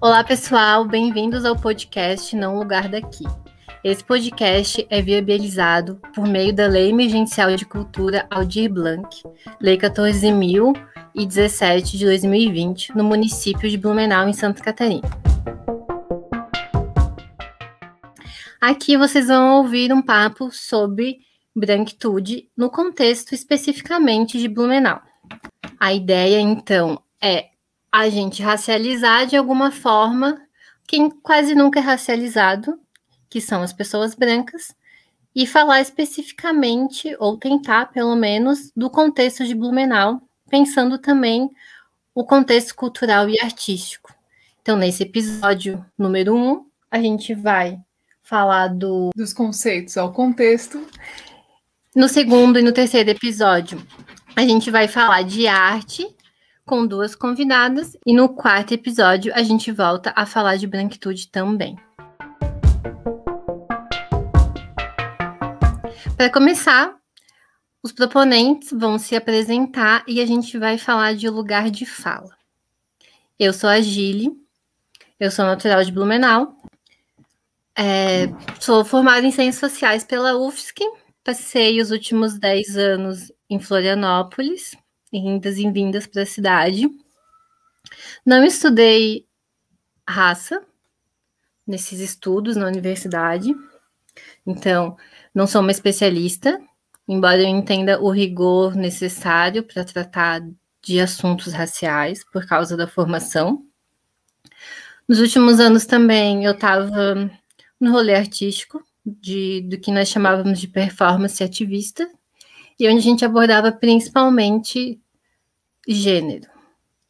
Olá, pessoal, bem-vindos ao podcast Não Lugar Daqui. Esse podcast é viabilizado por meio da Lei Emergencial de Cultura Aldir Blanc, Lei 14.017 de 2020, no município de Blumenau, em Santa Catarina. Aqui vocês vão ouvir um papo sobre branquitude no contexto especificamente de Blumenau. A ideia, então, é a gente racializar de alguma forma quem quase nunca é racializado, que são as pessoas brancas, e falar especificamente, ou tentar pelo menos, do contexto de Blumenau, pensando também o contexto cultural e artístico. Então, nesse episódio número um, a gente vai falar do... dos conceitos ao contexto. No segundo e no terceiro episódio, a gente vai falar de arte com duas convidadas. E no quarto episódio, a gente volta a falar de branquitude também. Para começar, os proponentes vão se apresentar e a gente vai falar de lugar de fala. Eu sou a Gile, eu sou natural de Blumenau, é, sou formada em Ciências Sociais pela UFSC, passei os últimos 10 anos em Florianópolis, indas e vindas para a cidade. Não estudei raça nesses estudos na universidade, então não sou uma especialista, embora eu entenda o rigor necessário para tratar de assuntos raciais por causa da formação. Nos últimos anos também eu estava no rolê artístico, de, do que nós chamávamos de performance ativista, e onde a gente abordava principalmente gênero.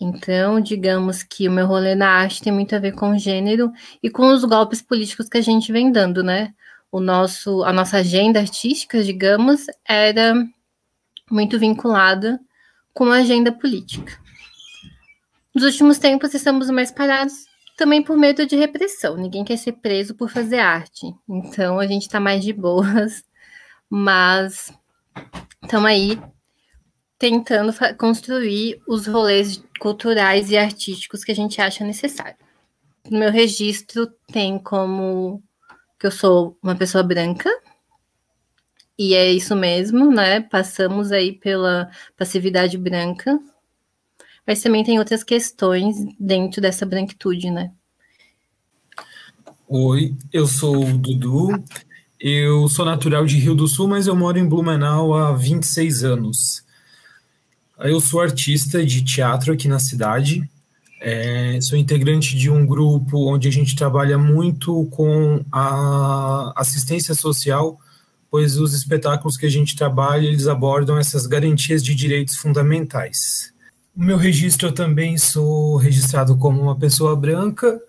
Então, digamos que o meu rolê na arte tem muito a ver com gênero e com os golpes políticos que a gente vem dando, né? O nosso, a nossa agenda artística, digamos, era muito vinculada com a agenda política. Nos últimos tempos estamos mais parados também por medo de repressão. Ninguém quer ser preso por fazer arte. Então a gente está mais de boas, mas estamos aí tentando construir os rolês culturais e artísticos que a gente acha necessário. No meu registro tem como que eu sou uma pessoa branca, e é isso mesmo, né? Passamos aí pela passividade branca, mas também tem outras questões dentro dessa branquitude, né? Oi, eu sou o Dudu, eu sou natural de Rio do Sul, mas eu moro em Blumenau há 26 anos. Eu sou artista de teatro aqui na cidade. É, sou integrante de um grupo onde a gente trabalha muito com a assistência social, pois os espetáculos que a gente trabalha eles abordam essas garantias de direitos fundamentais. O meu registro eu também sou registrado como uma pessoa branca.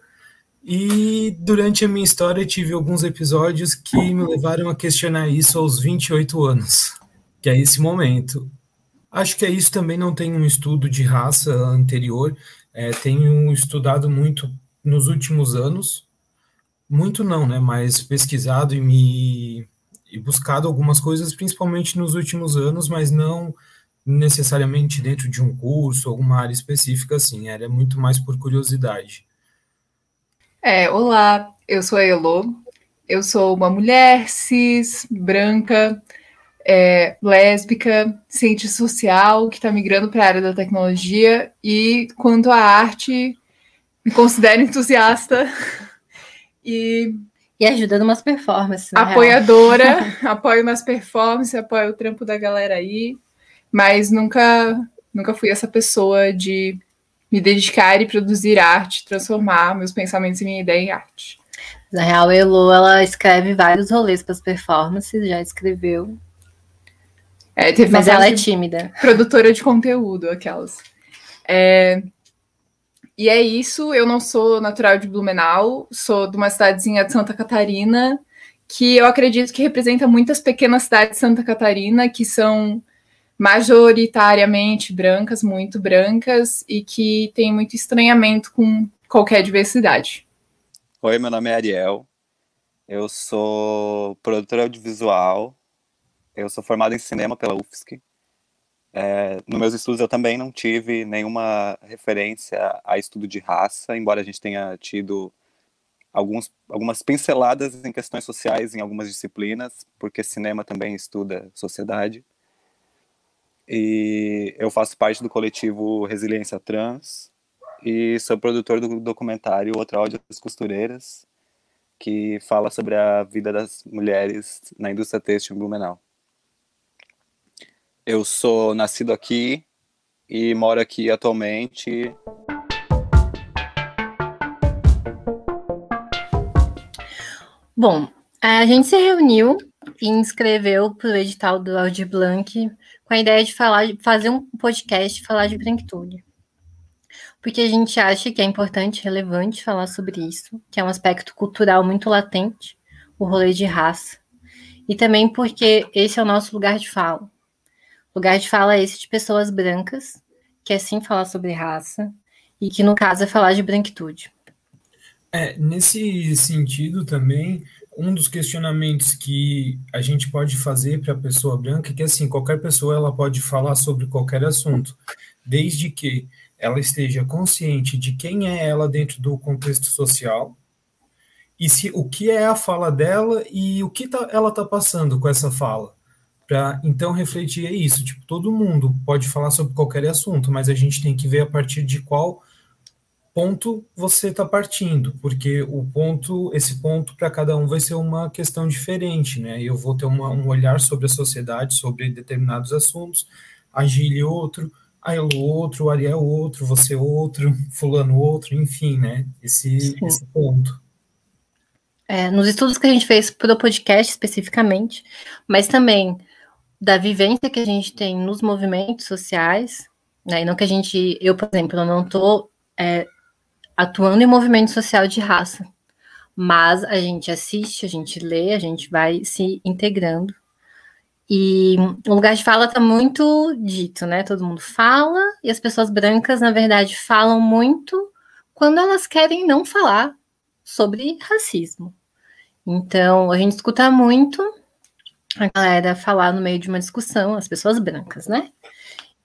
E durante a minha história tive alguns episódios que me levaram a questionar isso aos 28 anos, que é esse momento. Acho que é isso. Também não tem um estudo de raça anterior, é, tenho estudado muito nos últimos anos, muito não, né, mas pesquisado e me e buscado algumas coisas, principalmente nos últimos anos, mas não necessariamente dentro de um curso, alguma área específica, assim, era muito mais por curiosidade. É, olá, eu sou a Elo, eu sou uma mulher cis, branca, é, lésbica, cientista social, que está migrando para a área da tecnologia, e quanto à arte, me considero entusiasta e. E ajuda umas performances. Apoiadora, apoio nas performances, apoio o trampo da galera aí, mas nunca, nunca fui essa pessoa de me dedicar e produzir arte, transformar meus pensamentos e minha ideia em arte. Na real, a Elo, ela escreve vários rolês para as performances, já escreveu é, Mas ela é tímida. Produtora de conteúdo, aquelas. É, e é isso. Eu não sou natural de Blumenau, sou de uma cidadezinha de Santa Catarina, que eu acredito que representa muitas pequenas cidades de Santa Catarina que são majoritariamente brancas, muito brancas, e que tem muito estranhamento com qualquer diversidade. Oi, meu nome é Ariel. Eu sou produtora audiovisual eu sou formado em cinema pela UFSC. É, nos meus estudos eu também não tive nenhuma referência a estudo de raça, embora a gente tenha tido alguns, algumas pinceladas em questões sociais em algumas disciplinas, porque cinema também estuda sociedade. E eu faço parte do coletivo Resiliência Trans e sou produtor do documentário Outra Ódio das Costureiras, que fala sobre a vida das mulheres na indústria têxtil em Blumenau. Eu sou nascido aqui e moro aqui atualmente. Bom, a gente se reuniu e inscreveu para o edital do Aldir Blanc com a ideia de falar, fazer um podcast falar de branquitude. Porque a gente acha que é importante, relevante falar sobre isso, que é um aspecto cultural muito latente, o rolê de raça. E também porque esse é o nosso lugar de fala. O lugar de fala é esse de pessoas brancas, que é sim falar sobre raça, e que no caso é falar de branquitude. É, nesse sentido também, um dos questionamentos que a gente pode fazer para a pessoa branca é que assim qualquer pessoa ela pode falar sobre qualquer assunto, desde que ela esteja consciente de quem é ela dentro do contexto social e se o que é a fala dela e o que tá, ela está passando com essa fala para então refletir isso tipo todo mundo pode falar sobre qualquer assunto mas a gente tem que ver a partir de qual ponto você está partindo, porque o ponto, esse ponto para cada um vai ser uma questão diferente, né? Eu vou ter uma, um olhar sobre a sociedade, sobre determinados assuntos, a Gile outro, a Elo outro, o Ariel outro, você outro, fulano outro, enfim, né? Esse, esse ponto. É, nos estudos que a gente fez para o podcast especificamente, mas também da vivência que a gente tem nos movimentos sociais, né? E não que a gente, eu, por exemplo, não estou é, atuando em movimento social de raça. Mas a gente assiste, a gente lê, a gente vai se integrando. E o lugar de fala está muito dito, né? Todo mundo fala, e as pessoas brancas, na verdade, falam muito quando elas querem não falar sobre racismo. Então, a gente escuta muito a galera falar no meio de uma discussão, as pessoas brancas, né?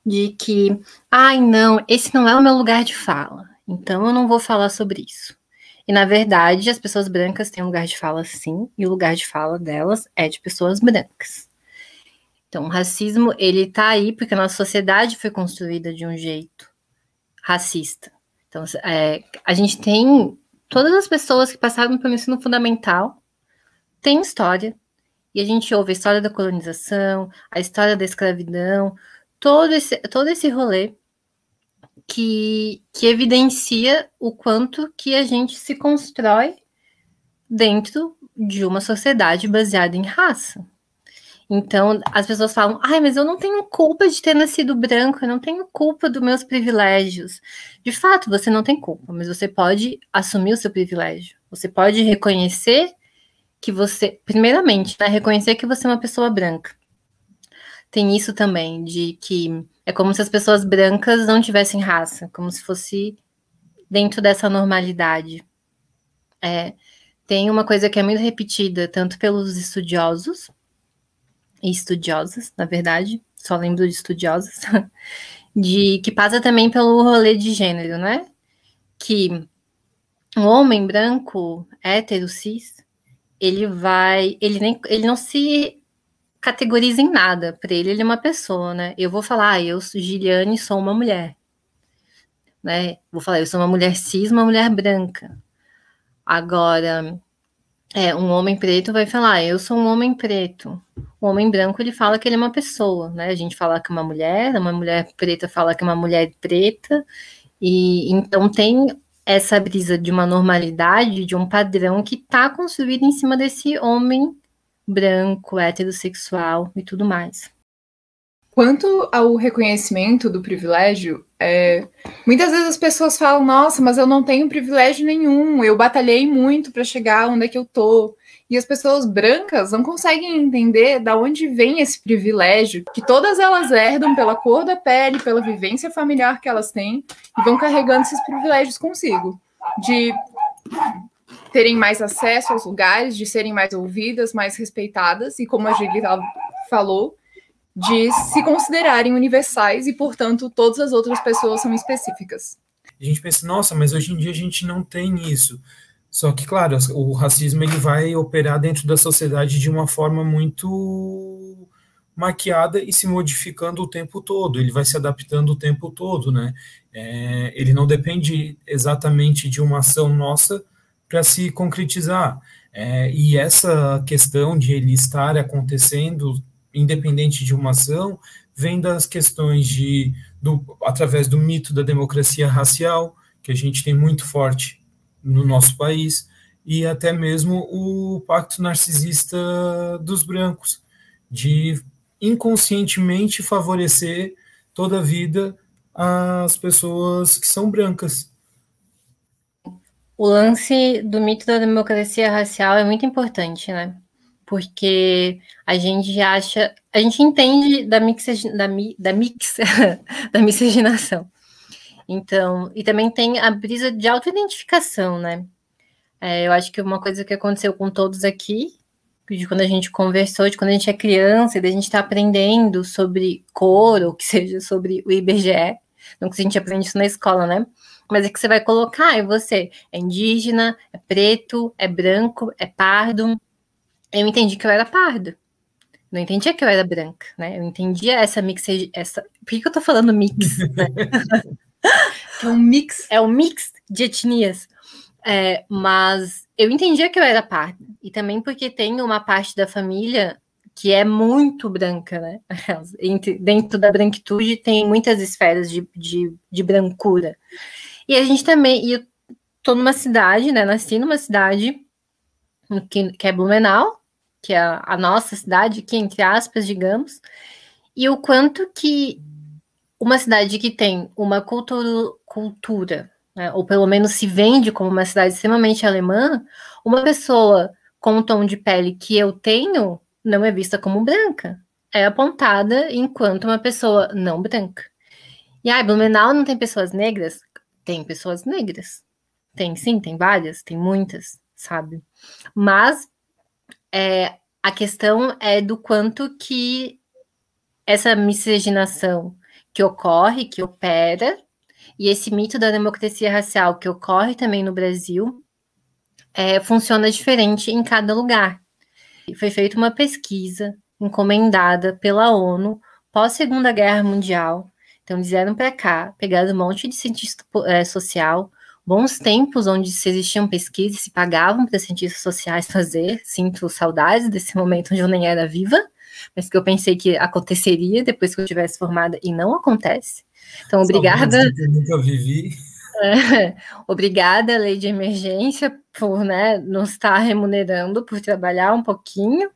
De que, ai, não, esse não é o meu lugar de fala. Então eu não vou falar sobre isso. E na verdade, as pessoas brancas têm um lugar de fala sim, e o lugar de fala delas é de pessoas brancas. Então, o racismo, ele tá aí porque a nossa sociedade foi construída de um jeito racista. Então, é, a gente tem todas as pessoas que passaram pelo ensino fundamental têm história. E a gente ouve a história da colonização, a história da escravidão, todo esse, todo esse rolê que, que evidencia o quanto que a gente se constrói dentro de uma sociedade baseada em raça. Então, as pessoas falam: ai, mas eu não tenho culpa de ter nascido branco, eu não tenho culpa dos meus privilégios. De fato, você não tem culpa, mas você pode assumir o seu privilégio. Você pode reconhecer que você, primeiramente, né, reconhecer que você é uma pessoa branca. Tem isso também, de que é como se as pessoas brancas não tivessem raça, como se fosse dentro dessa normalidade. É, tem uma coisa que é muito repetida, tanto pelos estudiosos e estudiosas, na verdade, só lembro de estudiosas, de que passa também pelo rolê de gênero, né? Que um homem branco, hétero, cis, ele vai, ele nem, ele não se categoriza em nada. Para ele, ele é uma pessoa, né? Eu vou falar, ah, eu, Giliane, sou uma mulher. Né? Vou falar, eu sou uma mulher cis, uma mulher branca. Agora, é, um homem preto vai falar, eu sou um homem preto. O homem branco, ele fala que ele é uma pessoa, né? A gente fala que é uma mulher, uma mulher preta fala que é uma mulher preta. E então tem essa brisa de uma normalidade, de um padrão que está construído em cima desse homem branco, heterossexual e tudo mais. Quanto ao reconhecimento do privilégio, é, muitas vezes as pessoas falam: Nossa, mas eu não tenho privilégio nenhum, eu batalhei muito para chegar onde é que eu tô. E as pessoas brancas não conseguem entender da onde vem esse privilégio, que todas elas herdam pela cor da pele, pela vivência familiar que elas têm, e vão carregando esses privilégios consigo. De terem mais acesso aos lugares, de serem mais ouvidas, mais respeitadas, e como a Gili falou, de se considerarem universais e, portanto, todas as outras pessoas são específicas. A gente pensa, nossa, mas hoje em dia a gente não tem isso. Só que, claro, o racismo ele vai operar dentro da sociedade de uma forma muito maquiada e se modificando o tempo todo. Ele vai se adaptando o tempo todo, né? É, ele não depende exatamente de uma ação nossa para se concretizar. É, e essa questão de ele estar acontecendo independente de uma ação vem das questões de do, através do mito da democracia racial que a gente tem muito forte no nosso país e até mesmo o pacto narcisista dos brancos de inconscientemente favorecer toda a vida as pessoas que são brancas. O lance do mito da democracia racial é muito importante, né? Porque a gente acha, a gente entende da mix, da, da mix, da miscigenação. Então, e também tem a brisa de autoidentificação, né? É, eu acho que uma coisa que aconteceu com todos aqui, de quando a gente conversou, de quando a gente é criança, e da gente está aprendendo sobre cor, ou que seja sobre o IBGE, não que a gente aprende isso na escola, né? Mas é que você vai colocar, e você é indígena, é preto, é branco, é pardo. Eu entendi que eu era pardo. Não entendia que eu era branca, né? Eu entendia essa mix, essa. Por que, que eu tô falando mix? Né? é um mix. É um mix de etnias. É, mas eu entendia que eu era parda. E também porque tem uma parte da família que é muito branca, né? Entre, dentro da branquitude tem muitas esferas de, de, de brancura. E a gente também, e eu tô numa cidade, né? Nasci numa cidade que, que é Blumenau, que é a, nossa cidade, que entre aspas, digamos, e o quanto que uma cidade que tem uma cultura, cultura né, ou pelo menos se vende como uma cidade extremamente alemã, uma pessoa com o tom de pele que eu tenho não é vista como branca, é apontada enquanto uma pessoa não branca. E ah, Blumenau não tem pessoas negras? Tem pessoas negras. Tem sim, tem várias, tem muitas, sabe? Mas é, a questão é do quanto que essa miscigenação que ocorre, que opera, e esse mito da democracia racial que ocorre também no Brasil, é, funciona diferente em cada lugar. Foi feita uma pesquisa encomendada pela ONU pós Segunda Guerra Mundial. Então, eles vieram para cá, pegaram um monte de cientista é, social, bons tempos onde se existiam pesquisas, se pagavam para cientistas sociais fazer. Sinto saudades desse momento onde eu nem era viva, mas que eu pensei que aconteceria depois que eu tivesse formada e não acontece. Então, obrigada. Eu nunca vivi. É, obrigada, lei de emergência, por né, nos estar remunerando por trabalhar um pouquinho.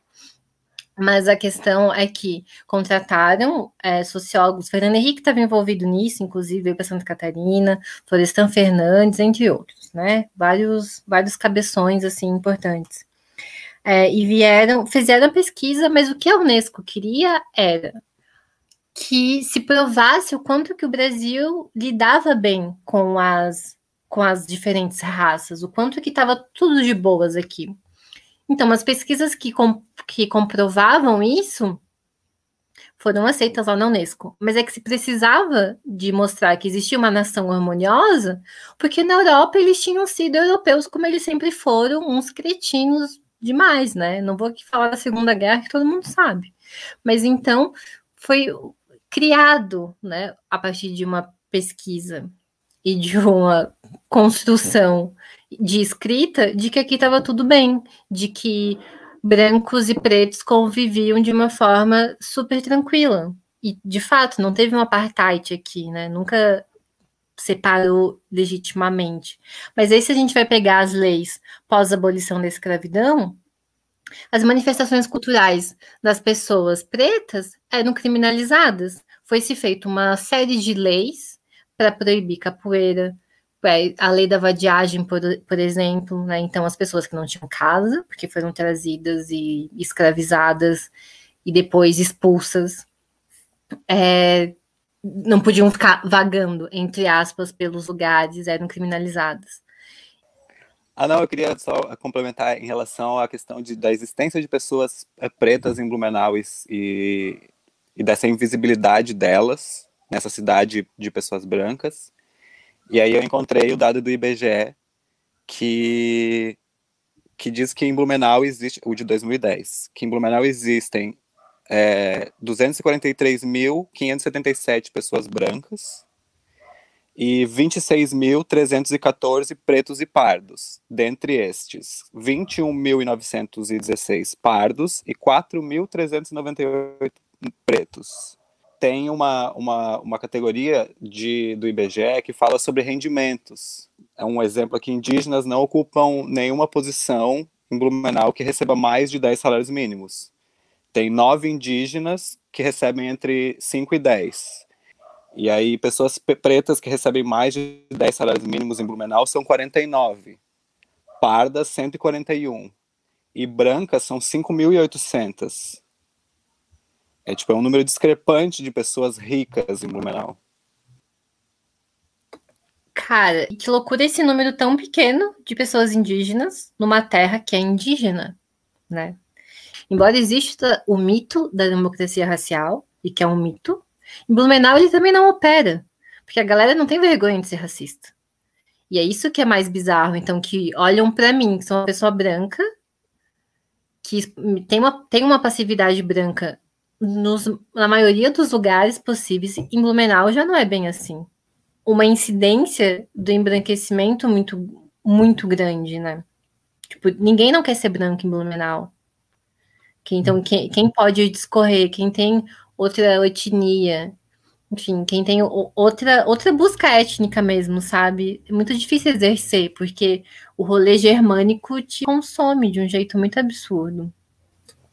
Mas a questão é que contrataram é, sociólogos, Fernando Henrique estava envolvido nisso, inclusive veio para Santa Catarina, Florestan Fernandes, entre outros, né? Vários, vários cabeções assim importantes. É, e vieram, fizeram a pesquisa, mas o que a Unesco queria era que se provasse o quanto que o Brasil lidava bem com as com as diferentes raças, o quanto que estava tudo de boas aqui. Então, as pesquisas que, com, que comprovavam isso foram aceitas lá na Unesco. Mas é que se precisava de mostrar que existia uma nação harmoniosa, porque na Europa eles tinham sido europeus como eles sempre foram, uns cretinos demais, né? Não vou aqui falar da Segunda Guerra, que todo mundo sabe. Mas então foi criado, né, a partir de uma pesquisa e de uma construção de escrita de que aqui estava tudo bem, de que brancos e pretos conviviam de uma forma super tranquila. E, de fato, não teve um apartheid aqui, né? Nunca separou legitimamente. Mas aí, se a gente vai pegar as leis pós-abolição da escravidão, as manifestações culturais das pessoas pretas eram criminalizadas. Foi se feita uma série de leis para proibir capoeira, a lei da vadiagem, por, por exemplo, né? Então, as pessoas que não tinham casa, porque foram trazidas e escravizadas e depois expulsas, é, não podiam ficar vagando, entre aspas, pelos lugares, eram criminalizadas. Ah, não, eu queria só complementar em relação à questão de, da existência de pessoas eh, pretas em Blumenau e, e dessa invisibilidade delas nessa cidade de pessoas brancas. E aí eu encontrei o dado do IBGE que que diz que em Blumenau existe, o de 2010, que em Blumenau existem é, 243.577 pessoas brancas e 26.314 pretos e pardos. Dentre estes, 21.916 pardos e 4.398 pretos. Tem uma, uma, uma categoria de, do IBGE que fala sobre rendimentos. É um exemplo aqui: indígenas não ocupam nenhuma posição em Blumenau que receba mais de 10 salários mínimos. Tem nove indígenas que recebem entre 5 e 10 e aí, pessoas pretas que recebem mais de 10 salários mínimos em Blumenau são 49. Pardas, 141. E brancas são 5.800. É tipo, é um número discrepante de pessoas ricas em Blumenau. Cara, que loucura esse número tão pequeno de pessoas indígenas numa terra que é indígena, né? Embora exista o mito da democracia racial, e que é um mito, em Blumenau ele também não opera, porque a galera não tem vergonha de ser racista. E é isso que é mais bizarro, então, que olham para mim, que sou uma pessoa branca, que tem uma, tem uma passividade branca nos, na maioria dos lugares possíveis, em Blumenau já não é bem assim. Uma incidência do embranquecimento muito, muito grande, né? Tipo, ninguém não quer ser branco em Blumenau. Então, quem, quem pode discorrer, quem tem outra etnia, enfim, quem tem outra, outra busca étnica mesmo, sabe? É muito difícil exercer, porque o rolê germânico te consome de um jeito muito absurdo.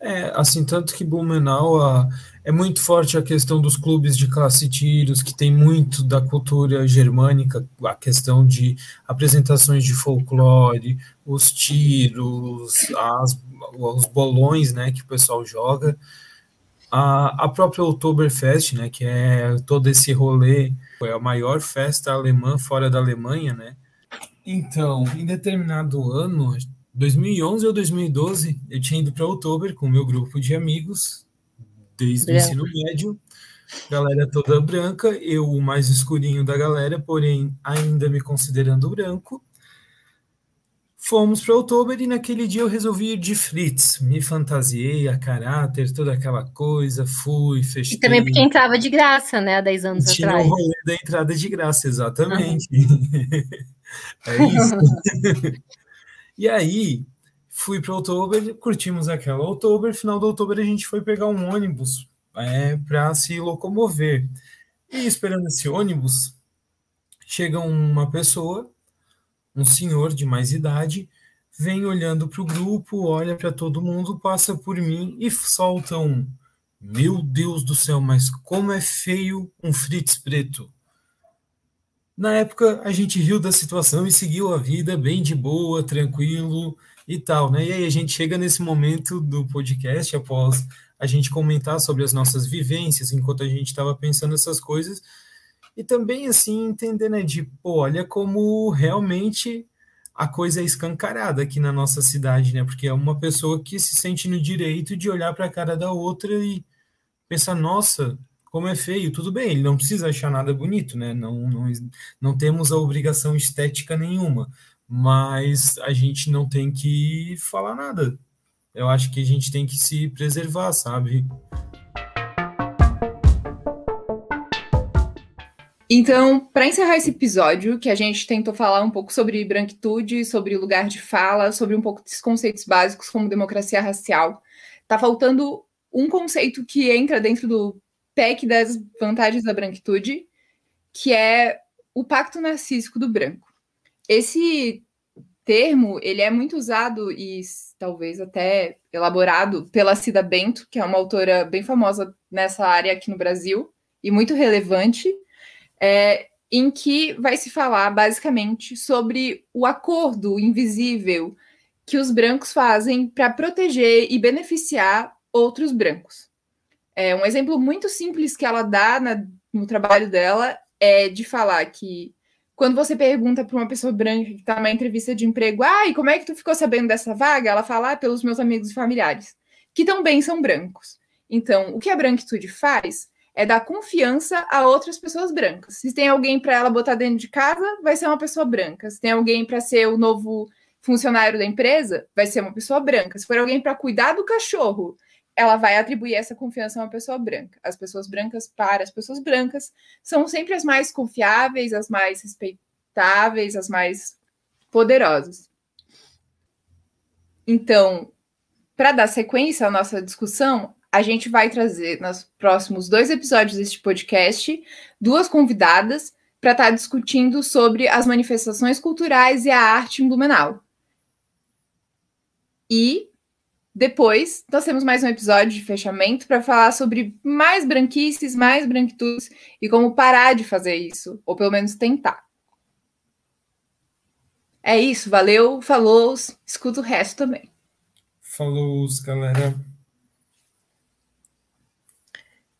É, assim, tanto que Blumenau a, é muito forte a questão dos clubes de classe tiros, que tem muito da cultura germânica, a questão de apresentações de folclore, os tiros, as, os bolões, né, que o pessoal joga. A, a própria Oktoberfest, né, que é todo esse rolê, foi a maior festa alemã fora da Alemanha, né? Então, em determinado ano, 2011 ou 2012, eu tinha ido para Oktober com o meu grupo de amigos, desde o ensino médio, galera toda branca, eu o mais escurinho da galera, porém ainda me considerando branco. Fomos para outubro e naquele dia eu resolvi ir de Fritz. Me fantasiei a caráter, toda aquela coisa, fui, fechei. E também porque entrava de graça, né, há 10 anos Tinha atrás. Tinha o rolê da entrada de graça, exatamente. Uhum. é isso. e aí, fui para outubro, curtimos aquela outubro, final do outubro a gente foi pegar um ônibus é, para se locomover. E esperando esse ônibus, chega uma pessoa um senhor de mais idade vem olhando para o grupo, olha para todo mundo, passa por mim e solta um: Meu Deus do céu, mas como é feio um Fritz preto. Na época, a gente riu da situação e seguiu a vida bem de boa, tranquilo e tal, né? E aí a gente chega nesse momento do podcast, após a gente comentar sobre as nossas vivências, enquanto a gente estava pensando essas coisas, e também, assim, entender, né, de, pô, olha como realmente a coisa é escancarada aqui na nossa cidade, né? Porque é uma pessoa que se sente no direito de olhar para a cara da outra e pensar, nossa, como é feio, tudo bem, ele não precisa achar nada bonito, né? Não, não, não temos a obrigação estética nenhuma, mas a gente não tem que falar nada. Eu acho que a gente tem que se preservar, sabe? Então, para encerrar esse episódio, que a gente tentou falar um pouco sobre branquitude, sobre lugar de fala, sobre um pouco desses conceitos básicos como democracia racial, tá faltando um conceito que entra dentro do PEC das vantagens da branquitude, que é o pacto narcísico do branco. Esse termo, ele é muito usado e talvez até elaborado pela Cida Bento, que é uma autora bem famosa nessa área aqui no Brasil e muito relevante é, em que vai se falar basicamente sobre o acordo invisível que os brancos fazem para proteger e beneficiar outros brancos. É, um exemplo muito simples que ela dá na, no trabalho dela é de falar que quando você pergunta para uma pessoa branca que está numa entrevista de emprego, ah, e como é que tu ficou sabendo dessa vaga? Ela fala, ah, pelos meus amigos e familiares, que também são brancos. Então, o que a branquitude faz é dar confiança a outras pessoas brancas. Se tem alguém para ela botar dentro de casa, vai ser uma pessoa branca. Se tem alguém para ser o novo funcionário da empresa, vai ser uma pessoa branca. Se for alguém para cuidar do cachorro, ela vai atribuir essa confiança a uma pessoa branca. As pessoas brancas para as pessoas brancas são sempre as mais confiáveis, as mais respeitáveis, as mais poderosas. Então, para dar sequência à nossa discussão, a gente vai trazer nos próximos dois episódios deste podcast duas convidadas para estar tá discutindo sobre as manifestações culturais e a arte em Blumenau. E depois nós temos mais um episódio de fechamento para falar sobre mais branquices, mais branquitudes e como parar de fazer isso, ou pelo menos tentar. É isso, valeu, falou, escuta o resto também. Falou, galera.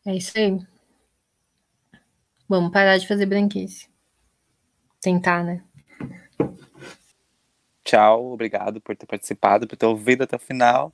É isso aí. Vamos parar de fazer branquice. Tentar, né? Tchau, obrigado por ter participado, por ter ouvido até o final.